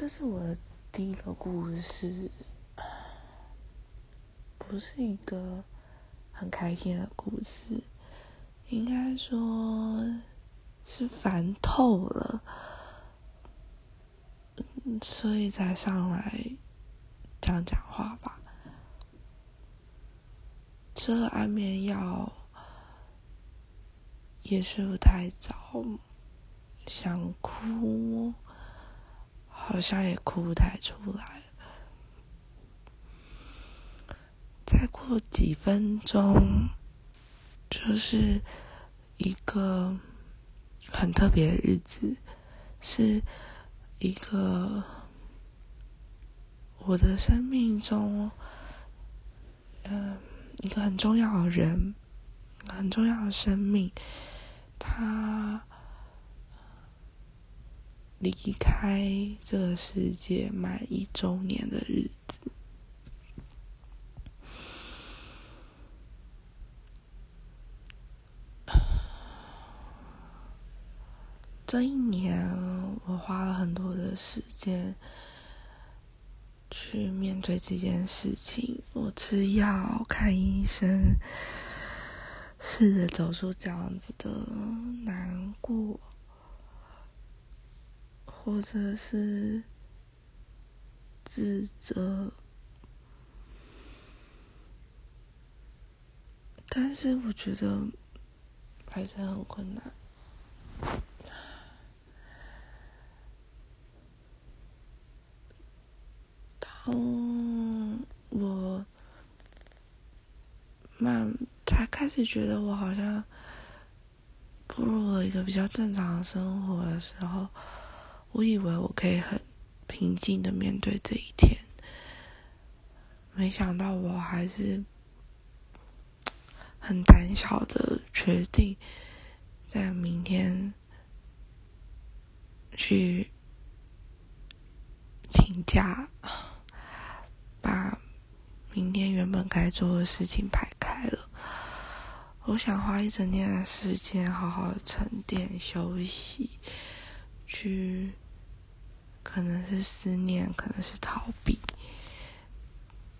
这是我第一个故事，不是一个很开心的故事，应该说是烦透了，所以才上来讲讲话吧。吃了安眠药也睡不太早，想哭。好像也哭不太出来。再过几分钟，就是一个很特别的日子，是一个我的生命中，嗯，一个很重要的人，很重要的生命，他。离开这个世界满一周年的日子，这一年我花了很多的时间去面对这件事情。我吃药、看医生，试着走出这样子的难过。或者是自责，但是我觉得还是很困难。当我慢才开始觉得我好像步入了一个比较正常的生活的时候。我以为我可以很平静的面对这一天，没想到我还是很胆小的决定在明天去请假，把明天原本该做的事情排开了。我想花一整天的时间好好沉淀休息。去，可能是思念，可能是逃避，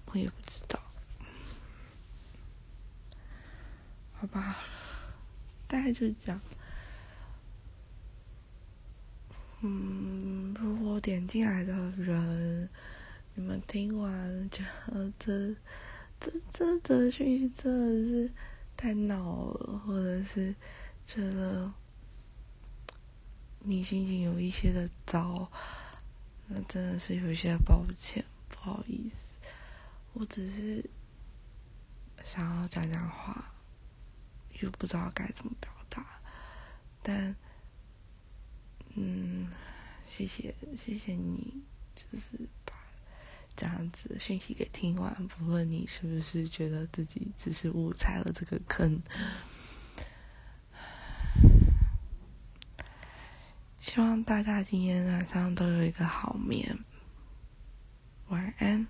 我也不知道。好吧，大概就是这样。嗯，如果点进来的人，你们听完觉得这、这、这这讯息真的是太闹了，或者是觉得。你心情有一些的糟，那真的是有些抱歉，不好意思。我只是想要讲讲话，又不知道该怎么表达。但，嗯，谢谢谢谢你，就是把这样子讯息给听完，不论你是不是觉得自己只是误踩了这个坑。希望大家今天晚上都有一个好眠，晚安。